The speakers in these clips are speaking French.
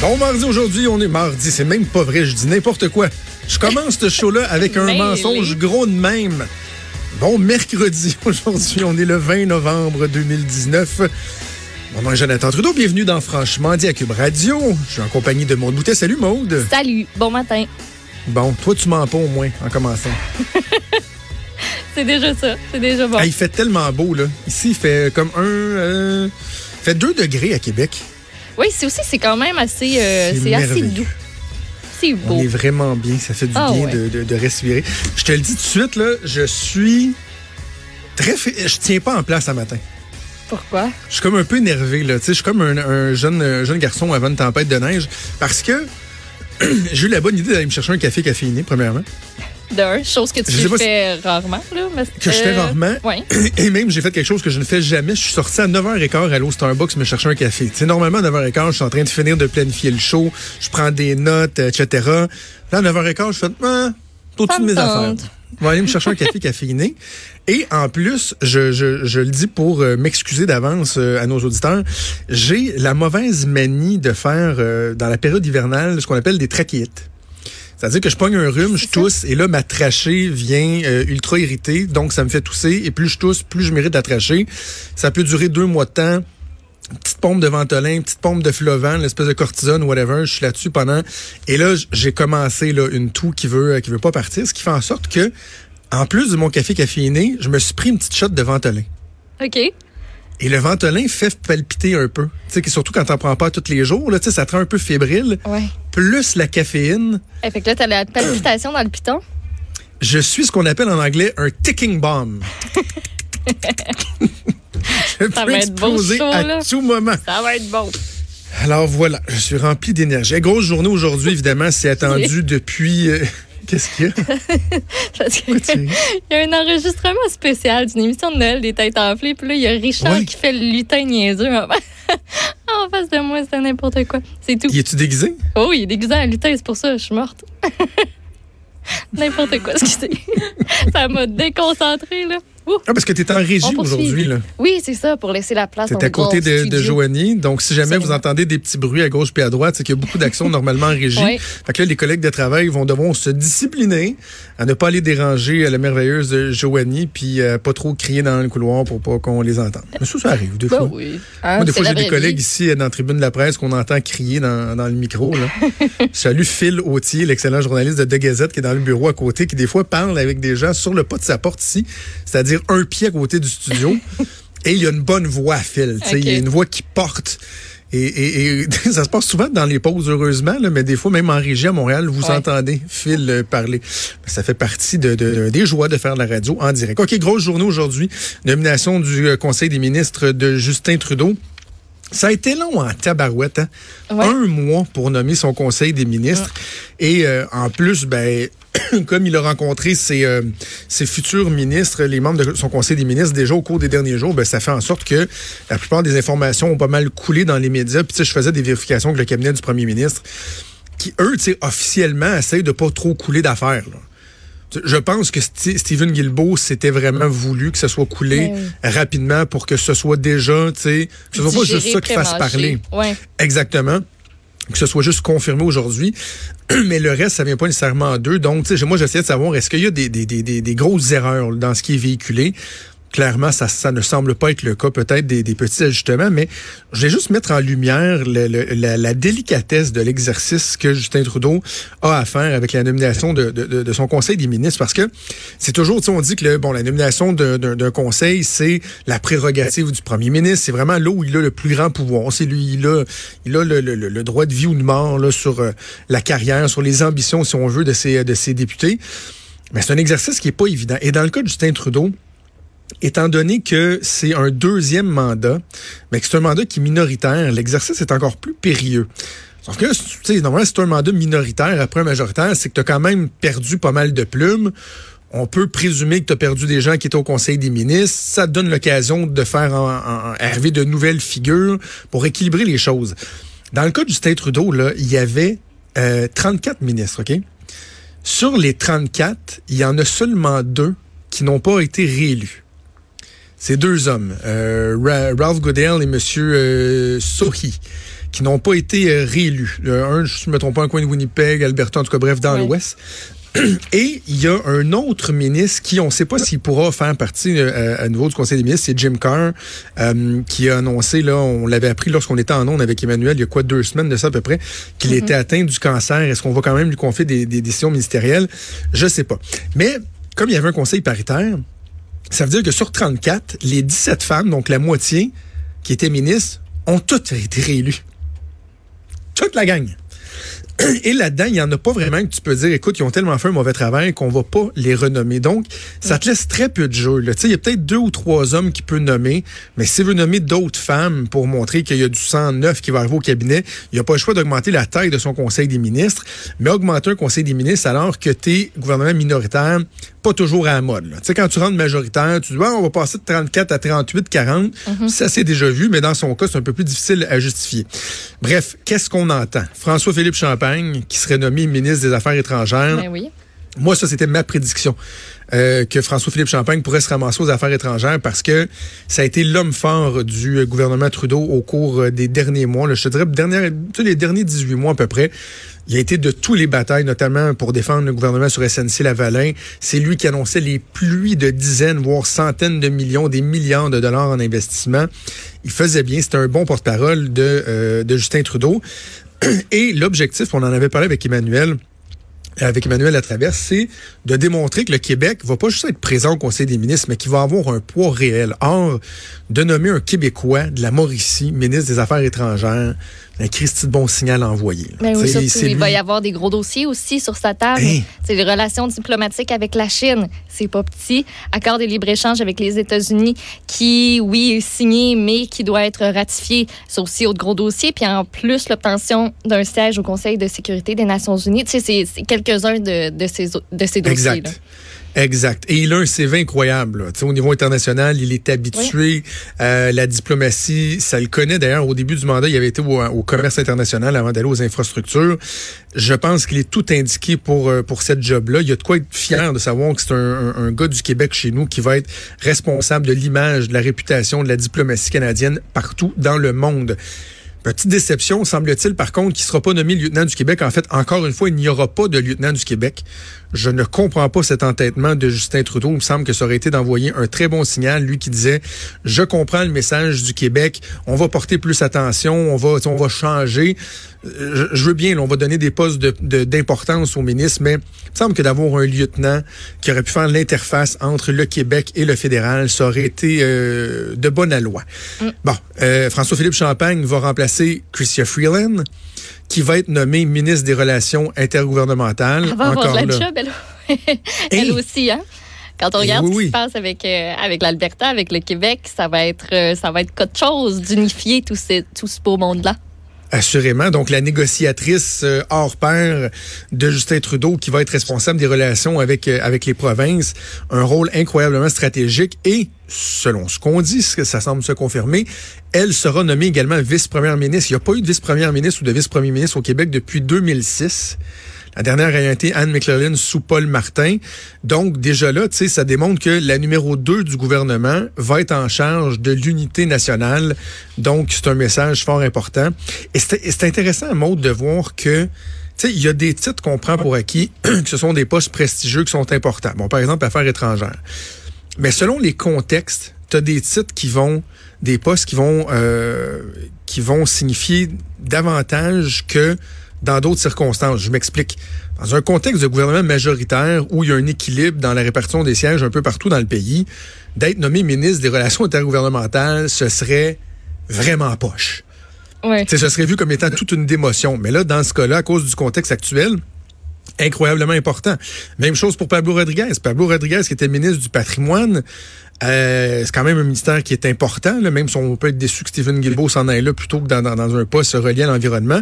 Bon mardi aujourd'hui, on est mardi, c'est même pas vrai, je dis n'importe quoi. Je commence ce show-là avec un Mêlé. mensonge gros de même. Bon mercredi, aujourd'hui, on est le 20 novembre 2019. Mon nom est Jonathan Trudeau, bienvenue dans Franchement dit à Cube Radio. Je suis en compagnie de Maude Boutet. Salut Maude. Salut, bon matin. Bon, toi tu mens pas au moins en commençant. C'est déjà ça, c'est déjà bon. Ah, il fait tellement beau là. Ici, il fait comme un... euh, il fait 2 degrés à Québec. Oui, c'est aussi, c'est quand même assez, euh, C'est assez doux. C'est beau. On est vraiment bien. Ça fait du Ah bien ouais. de, de- de respirer. Je te le dis tout de suite, là, je suis très. Je tiens pas en place ce matin. Pourquoi? Je suis comme un peu énervé. Là. Tu sais, Je suis comme un, un jeune, un jeune garçon avant une tempête de neige parce que j'ai eu la bonne idée d'aller me chercher un café caféiné, premièrement. D'un, chose que tu fais rarement. Là, mais- Que je fais rarement. Oui. Et même, j'ai fait quelque chose que je ne fais jamais. Je suis sorti à 9h15 à l'eau Starbucks me chercher un café. Tu sais, normalement, à 9h15, je suis en train de finir de planifier le show. Je prends des notes, etc. Là, à 9h15, je fais, ah, au-dessus de me mes affaires. Je vais aller me chercher un café caféiné. Et en plus, je, je, je le dis pour euh, m'excuser d'avance euh, à nos auditeurs, j'ai la mauvaise manie de faire, euh, dans la période hivernale, ce qu'on appelle des trachéites. C'est-à-dire que je pogne un rhume, je tousse, et là, ma trachée vient euh, ultra irritée, donc ça me fait tousser, et plus je tousse, plus je mérite la trachée. Ça peut durer deux mois de temps. Petite pompe de Ventolin, petite pompe de Flovent, l'espèce de cortisone, whatever, je suis là-dessus pendant. Et là, j'ai commencé là, une toux qui veut, euh, qui veut pas partir, ce qui fait en sorte que, en plus de mon café caféiné, je me suis pris une petite shot de Ventolin. OK. Et le Ventolin fait palpiter un peu. Tu sais, que surtout quand t'en prends pas tous les jours, là, ça te rend un peu fébrile. Ouais. Plus la caféine, Eh, fait que là, t'as la palpitation dans le piton? je suis ce qu'on appelle en anglais un ticking bomb. je Ça peux va être beau, exploser chaud, à là. tout moment. Ça va être bon. Alors voilà, je suis rempli d'énergie. Grosse journée aujourd'hui, évidemment, c'est attendu depuis... euh, Qu'est-ce qu'il y a? Parce que-? Il y a un enregistrement spécial d'une émission de Noël des têtes enflées. Puis là, il y a Richard qui fait le lutin niaiseux en en face de moi. C'est n'importe quoi. C'est tout. Y es-tu déguisé? Oh, il est déguisé en lutin, c'est pour ça, je suis morte. N'importe quoi, excusez. ça m'a déconcentrée, là. Ouh. Ah, parce que t'es en régie aujourd'hui, là. Oui, c'est ça, pour laisser la place T'es au à côté de, de. Joanie. Donc, si jamais vous entendez des petits bruits à gauche puis à droite, c'est qu'il y a beaucoup d'actions normalement en régie. Oui. Fait que là, les collègues de travail vont devoir se discipliner à ne pas aller déranger la merveilleuse Joanie puis euh, pas trop crier dans le couloir pour pas qu'on les entende. Mais ça, ça arrive des Ben fois. oui. Hein, Moi, des fois, j'ai des collègues vie. ici euh, dans la tribune de la presse qu'on entend crier dans, dans le micro. Là. Salut Phil Autier, l'excellent journaliste de De Gazette qui est dans le bureau à côté, qui des fois parle avec des gens sur le pas de sa porte ici, c'est-à-dire un pied à côté du studio. et il y a une bonne voix, Phil. Il y a une voix qui porte. Et, et- et ça se passe souvent dans les pauses, heureusement, là, mais des fois, même en régie à Montréal, vous Ouais. entendez Phil euh, parler. Ça fait partie de, de- des joies de faire de la radio en direct. OK, grosse journée aujourd'hui. Nomination du euh, Conseil des ministres de Justin Trudeau. Ça a été long en tabarouette, hein? Ouais. Un mois pour nommer son conseil des ministres. Et euh, en plus, ben, comme il a rencontré ses, euh, ses futurs ministres, les membres de son conseil des ministres, déjà au cours des derniers jours, ben, ça fait en sorte que la plupart des informations ont pas mal coulé dans les médias. Puis je faisais des vérifications avec le cabinet du premier ministre, qui, eux, officiellement, essayent de pas trop couler d'affaires. Je pense que Sti- Stephen Guilbeault s'était vraiment voulu que ce soit coulé Ben rapidement pour que ce soit déjà, tu sais, que ce soit pas juste ça qui fasse parler. Ouais. Exactement. Que ce soit juste confirmé aujourd'hui. Mais le reste, ça vient pas nécessairement d'eux. Donc, moi, j'essayais de savoir, est-ce qu'il y a des, grosses erreurs dans ce qui est véhiculé? Clairement, ça, ça ne semble pas être le cas, peut-être des, des petits ajustements, mais je vais juste mettre en lumière la, délicatesse de l'exercice que Justin Trudeau a à faire avec la nomination de, de, son conseil des ministres, parce que c'est toujours, on dit que bon, la nomination d'un- conseil, c'est la prérogative du premier ministre, c'est vraiment là où il a le plus grand pouvoir. C'est lui, il a, il a le, le- droit de vie ou de mort là, sur euh, la carrière, sur les ambitions, si on veut, de ses, de ses députés. Mais c'est un exercice qui est pas évident. Et dans le cas de Justin Trudeau, étant donné que c'est un deuxième mandat, mais que c'est un mandat qui est minoritaire, l'exercice est encore plus périlleux. Sauf que, tu sais, normalement, c'est un mandat minoritaire après un majoritaire, c'est que tu as quand même perdu pas mal de plumes. On peut présumer que tu as perdu des gens qui étaient au Conseil des ministres. Ça te donne l'occasion de faire en- en- arriver de nouvelles figures pour équilibrer les choses. Dans le cas du Justin Trudeau, là, il y avait euh, 34 ministres, OK? Sur les 34, il y en a seulement deux qui n'ont pas été réélus. C'est deux hommes, euh, Ra- Ralph Goodale et Monsieur euh, Sohi. qui n'ont pas été euh, réélus. un, je ne me trompe pas, un coin de Winnipeg, Alberta, en tout cas, bref, dans l'Ouest. Et il y a un autre ministre qui, on ne sait pas s'il pourra faire partie euh, à nouveau du Conseil des ministres, c'est Jim Carr, euh, qui a annoncé, là, on l'avait appris lorsqu'on était en ondes avec Emmanuel, il y a quoi, deux semaines de ça à peu près, qu'il mm-hmm. était atteint du cancer. Est-ce qu'on va quand même lui confier des, des décisions ministérielles? Je sais pas. Mais comme il y avait un conseil paritaire, ça veut dire que sur 34, les 17 femmes, donc la moitié, qui étaient ministres, ont toutes été réélues. Toute la gang. Et là-dedans, il n'y en a pas vraiment que tu peux dire, écoute, ils ont tellement fait un mauvais travail qu'on va pas les renommer. Donc, ça te laisse très peu de jeu. Il y a peut-être deux ou trois hommes qui peut nommer, mais s'il veut nommer d'autres femmes pour montrer qu'il y a du sang neuf qui va arriver au cabinet, il n'y a pas le choix d'augmenter la taille de son conseil des ministres, mais augmenter un conseil des ministres alors que tu es gouvernement minoritaire, pas toujours à la mode. Tu sais, quand tu rentres majoritaire, tu dis, on va passer de 34 à 38, 40. Mm-hmm. Ça, c'est déjà vu, mais dans son cas, c'est un peu plus difficile à justifier. Bref, qu'est-ce qu'on entend? François-Philippe Champagne, qui serait nommé ministre des Affaires étrangères. Ben oui. Moi, ça, c'était ma prédiction. Euh, que François-Philippe Champagne pourrait se ramasser aux affaires étrangères parce que ça a été l'homme fort du gouvernement Trudeau au cours des derniers mois. je te dirais, dernière, les derniers 18 mois à peu près. Il a été de tous les batailles, notamment pour défendre le gouvernement sur SNC-Lavalin. C'est lui qui annonçait les pluies de dizaines, voire centaines de millions, des milliards de dollars en investissement. Il faisait bien. C'était un bon porte-parole de, euh, de Justin Trudeau. Et l'objectif, on en avait parlé avec Emmanuel, avec Emmanuel Latraverse, c'est de démontrer que le Québec va pas juste être présent au Conseil des ministres, mais qu'il va avoir un poids réel. Or, de nommer un Québécois de la Mauricie, ministre des Affaires étrangères, un Christy de bon signal envoyé. Mais oui, il va y avoir des gros dossiers aussi sur sa table. Hein? C'est les relations diplomatiques avec la Chine. C'est pas petit. Accord de libre-échange avec les États-Unis qui, oui, est signé, mais qui doit être ratifié. C'est aussi autre gros dossier. Puis en plus, l'obtention d'un siège au Conseil de sécurité des Nations Unies. Tu sais, c'est quelques-uns de, de, ces, de ces dossiers. Exact. Et il a un CV incroyable. Au niveau international, il est habitué à la diplomatie. Ça le connaît d'ailleurs. Au début du mandat, il avait été au, commerce international avant d'aller aux infrastructures. Je pense qu'il est tout indiqué pour euh, pour cette job-là. Il y a de quoi être fier de savoir que c'est un, un, gars du Québec chez nous qui va être responsable de l'image, de la réputation de la diplomatie canadienne partout dans le monde. Petite déception, semble-t-il, par contre, qui ne sera pas nommé lieutenant du Québec. En fait, encore une fois, il n'y aura pas de lieutenant du Québec. Je ne comprends pas cet entêtement de Justin Trudeau. Il me semble que ça aurait été d'envoyer un très bon signal, lui qui disait, je comprends le message du Québec, on va porter plus attention, on va, on va changer. Je, veux bien, on va donner des postes d'importance de, au ministre, mais il me semble que d'avoir un lieutenant qui aurait pu faire l'interface entre le Québec et le fédéral, ça aurait été euh, de bonne loi. Mm. Bon, euh, François-Philippe Champagne va remplacer Christian Freeland qui va être nommée ministre des Relations intergouvernementales. Elle va avoir la job, elle, aussi, hein? Quand on regarde ce qui se passe avec, euh, avec l'Alberta, avec le Québec, ça va être, ça va être quelque chose d'unifier tout, tout ce beau monde-là. Assurément. Donc, la négociatrice euh, hors pair de Justin Trudeau qui va être responsable des relations avec, euh, avec les provinces. Un rôle incroyablement stratégique et, selon ce qu'on dit, ce que ça semble se confirmer, elle sera nommée également vice-première ministre. Il n'y a pas eu de vice-première ministre ou de vice-premier ministre au Québec depuis 2006. La dernière a été Anne McClellan sous Paul Martin. Donc, déjà là, tu sais, ça démontre que la numéro 2 du gouvernement va être en charge de l'unité nationale. Donc, c'est un message fort important. Et c'est intéressant, Maud, de voir que tu sais, il y a des titres qu'on prend pour acquis, que ce sont des postes prestigieux qui sont importants. Bon, par exemple, affaires étrangères. Mais selon les contextes, tu as des titres qui vont, des postes qui vont, euh, qui vont signifier davantage que dans d'autres circonstances. Je m'explique. Dans un contexte de gouvernement majoritaire où il y a un équilibre dans la répartition des sièges un peu partout dans le pays, d'être nommé ministre des Relations intergouvernementales, ce serait vraiment poche. Ouais. Ce serait vu comme étant toute une démotion. Mais là, dans ce cas-là, à cause du contexte actuel, incroyablement important. Même chose pour Pablo Rodriguez. Pablo Rodriguez, qui était ministre du patrimoine, euh, c'est quand même un ministère qui est important, là, même si on peut être déçu que Stephen Guilbeault s'en aille là plutôt que dans, dans un poste relié à l'environnement.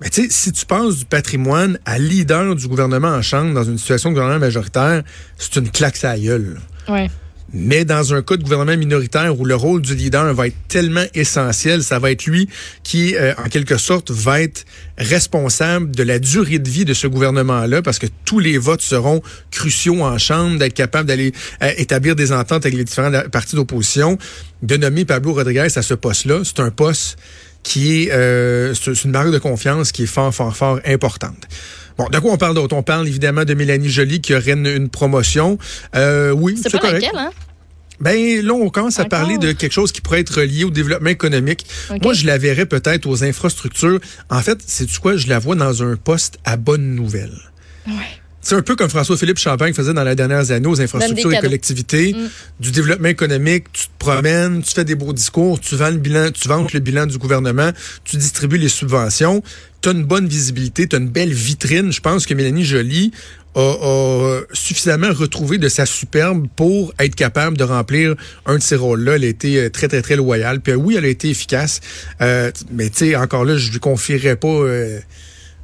Mais tu sais, si tu penses du patrimoine à leader du gouvernement en chambre dans une situation de gouvernement majoritaire, c'est une claque à gueule. Ouais. Mais dans un cas de gouvernement minoritaire où le rôle du leader va être tellement essentiel, ça va être lui qui, euh, en quelque sorte, va être responsable de la durée de vie de ce gouvernement-là, parce que tous les votes seront cruciaux en Chambre, d'être capable d'aller euh, établir des ententes avec les différents partis d'opposition. De nommer Pablo Rodriguez à ce poste-là, c'est un poste qui est, euh, c'est une marque de confiance qui est fort, fort, fort importante. Bon, de quoi on parle d'autre? On parle évidemment de Mélanie Joly qui aurait une, promotion. Euh, oui, c'est correct. hein? Ben là, on commence à parler de quelque chose qui pourrait être lié au développement économique. Moi, je la verrais peut-être aux infrastructures. En fait, c'est du quoi? Je la vois dans un poste à bonne nouvelle. Ouais. C'est un peu comme François-Philippe Champagne faisait dans les dernières années aux infrastructures et collectivités, mm. du développement économique. Tu te promènes, tu fais des beaux discours, tu vends le bilan, tu vantes le bilan du gouvernement, tu distribues les subventions. Tu as une bonne visibilité, tu as une belle vitrine. Je pense que Mélanie Joly a, suffisamment retrouvé de sa superbe pour être capable de remplir un de ces rôles-là. Elle a été euh, très, très, très loyale. Puis euh, oui, elle a été efficace. Euh, mais tu sais, encore là, je lui confierais pas... Euh,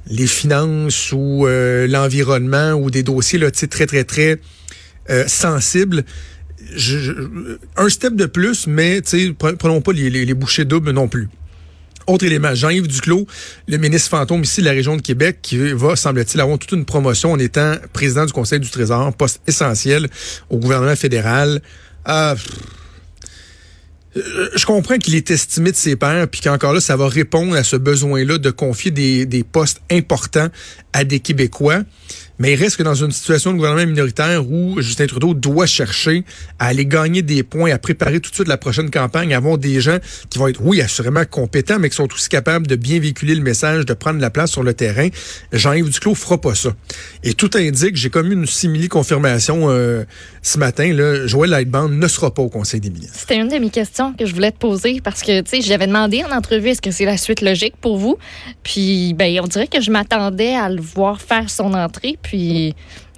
les finances ou euh, l'environnement ou des dossiers là, très, très, très euh, sensibles. un step de plus, mais prenons pas les, les, bouchées doubles non plus. Autre élément, Jean-Yves Duclos, le ministre fantôme ici de la région de Québec, qui va, semble-t-il, avoir toute une promotion en étant président du Conseil du Trésor, poste essentiel au gouvernement fédéral. Ah, je comprends qu'il est estimé de ses pairs, puis qu'encore là, ça va répondre à ce besoin-là de confier des, des postes importants à des Québécois mais il reste que dans une situation de gouvernement minoritaire où Justin Trudeau doit chercher à aller gagner des points, à préparer tout de suite la prochaine campagne, à avoir des gens qui vont être, oui, assurément compétents, mais qui sont aussi capables de bien véhiculer le message, de prendre la place sur le terrain. Jean-Yves Duclos fera pas ça. Et tout indique, j'ai commis une simili-confirmation euh, ce matin, là, Joël Lightband ne sera pas au Conseil des ministres. C'était une de mes questions que je voulais te poser parce que, tu sais, j'avais demandé en entrevue, est-ce que c'est la suite logique pour vous? Puis, ben, on dirait que je m'attendais à le voir faire son entrée.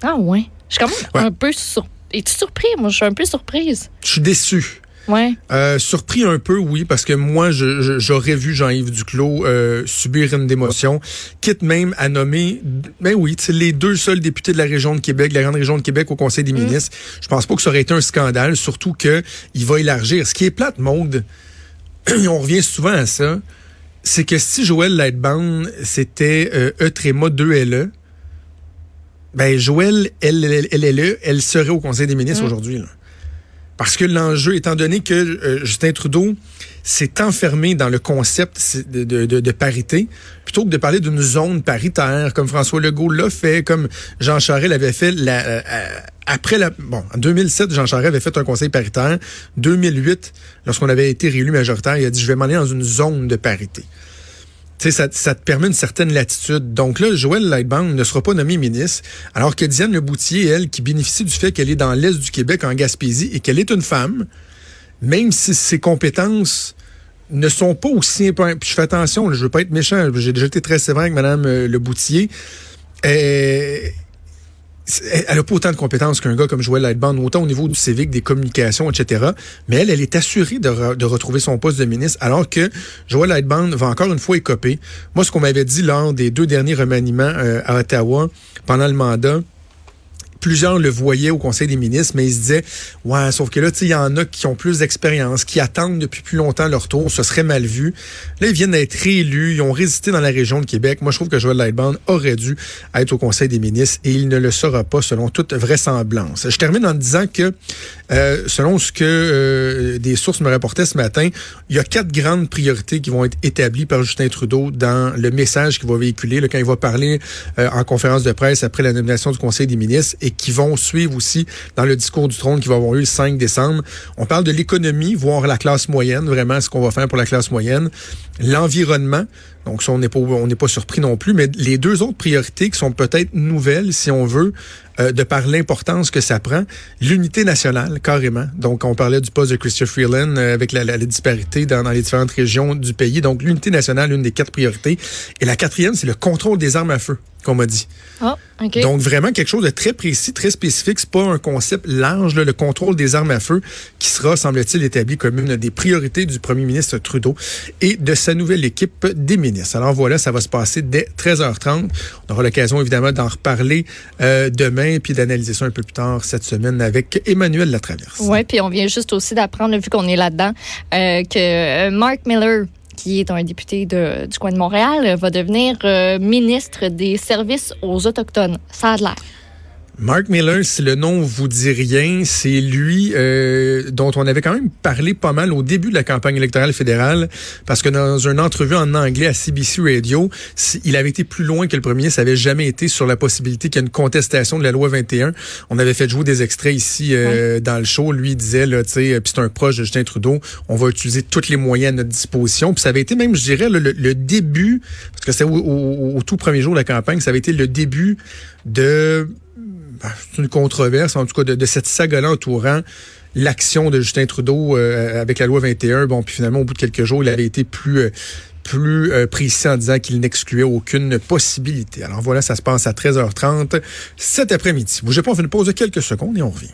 Ah ouais. Je suis quand même un peu surprise. Es-tu surpris? Moi, je suis un peu surprise. Je suis déçu. Ouais. Euh, surpris un peu, oui, parce que moi, j'aurais vu Jean-Yves Duclos euh, subir une démotion, quitte même à nommer, ben oui, les deux seuls députés de la région de Québec, de la grande région de Québec au Conseil des mm. ministres. Je pense pas que ça aurait été un scandale, surtout que il va élargir. Ce qui est plate, Maude, on revient souvent à ça, c'est que si Joël Lightbound, c'était euh, E 2 LE, ben Joël, elle, elle, elle, elle, elle serait au Conseil des ministres mm. aujourd'hui. Parce que l'enjeu, étant donné que euh, Justin Trudeau s'est enfermé dans le concept de, de, de, parité, plutôt que de parler d'une zone paritaire, comme François Legault l'a fait, comme Jean Charest l'avait fait la, euh, après la... Bon, en 2007, Jean Charest avait fait un conseil paritaire. 2008, lorsqu'on avait été réélu majoritaire, il a dit, je vais m'aller dans une zone de parité ça, ça, te permet une certaine latitude. Donc là, Joël Lightbound ne sera pas nommé ministre, alors que Diane Leboutier, elle, qui bénéficie du fait qu'elle est dans l'Est du Québec, en Gaspésie, et qu'elle est une femme, même si ses compétences ne sont pas aussi... Puis je fais attention, je veux pas être méchant, j'ai déjà été très sévère avec Mme euh, Leboutier. Euh, elle n'a pas autant de compétences qu'un gars comme Joël Lightband, autant au niveau du civique, des communications, etc. Mais elle, elle est assurée de, retrouver son poste de ministre, alors que Joël Lightband va encore une fois écoper. Moi, ce qu'on m'avait dit lors des deux derniers remaniements euh, à Ottawa pendant le mandat, plusieurs le voyaient au Conseil des ministres, mais ils se disaient, ouais, sauf que là, il y en a qui ont plus d'expérience, qui attendent depuis plus longtemps leur tour, ce serait mal vu. Là, ils viennent d'être réélus, ils ont résisté dans la région de Québec. Moi, je trouve que Joël Lightband aurait dû être au Conseil des ministres et il ne le sera pas selon toute vraisemblance. Je termine en disant que, euh, selon ce que euh, des sources me rapportaient ce matin, il y a quatre grandes priorités qui vont être établies par Justin Trudeau dans le message qu'il va véhiculer quand il va parler euh, en conférence de presse après la nomination du Conseil des ministres qui vont suivre aussi dans le discours du trône qui va avoir lieu le 5 décembre. On parle de l'économie, voir la classe moyenne, vraiment ce qu'on va faire pour la classe moyenne, l'environnement. Donc ça, on n'est pas on n'est pas surpris non plus, mais les deux autres priorités qui sont peut-être nouvelles, si on veut, euh, de par l'importance que ça prend, l'unité nationale, carrément. Donc on parlait du poste de Christopher Freeland euh, avec la, la, disparité dans, dans, les différentes régions du pays. Donc l'unité nationale, une des quatre priorités. Et la quatrième, c'est le contrôle des armes à feu qu'on m'a dit. Oh, Donc vraiment quelque chose de très précis, très spécifique. C'est pas un concept large, le contrôle des armes à feu, qui sera, semble-t-il, établi comme une des priorités du premier ministre Trudeau et de sa nouvelle équipe des ministres. Alors voilà, ça va se passer dès 13h30. On aura l'occasion évidemment d'en reparler euh, demain puis d'analyser ça un peu plus tard cette semaine avec Emmanuel Latraverse. Oui, puis on vient juste aussi d'apprendre, vu qu'on est là-dedans, euh, que euh, Mark Miller qui est un député du coin de Montréal, va devenir euh, ministre des services aux Autochtones. Ça a l'air. Mark Miller, si le nom vous dit rien, c'est lui euh, dont on avait quand même parlé pas mal au début de la campagne électorale fédérale, parce que dans une entrevue en anglais à CBC Radio, il avait été plus loin que le premier, ça avait jamais été sur la possibilité qu'il y ait une contestation de la loi 21. On avait fait jouer des extraits ici euh, dans le show. Lui disait, là, tu sais, puis c'est un proche de Justin Trudeau, on va utiliser tous les moyens à notre disposition. Puis ça avait été même, je dirais, le, début, parce que c'était au, au tout premier jour de la campagne, ça avait été le début de c'est une controverse, en tout cas, de, cette saga-là entourant l'action de Justin Trudeau euh, avec la loi 21. Bon, puis finalement, au bout de quelques jours, il avait été plus euh, plus euh, précis en disant qu'il n'excluait aucune possibilité. Alors voilà, ça se passe à 13h30 cet après-midi. Bougez pas, on fait une pause de quelques secondes et on revient.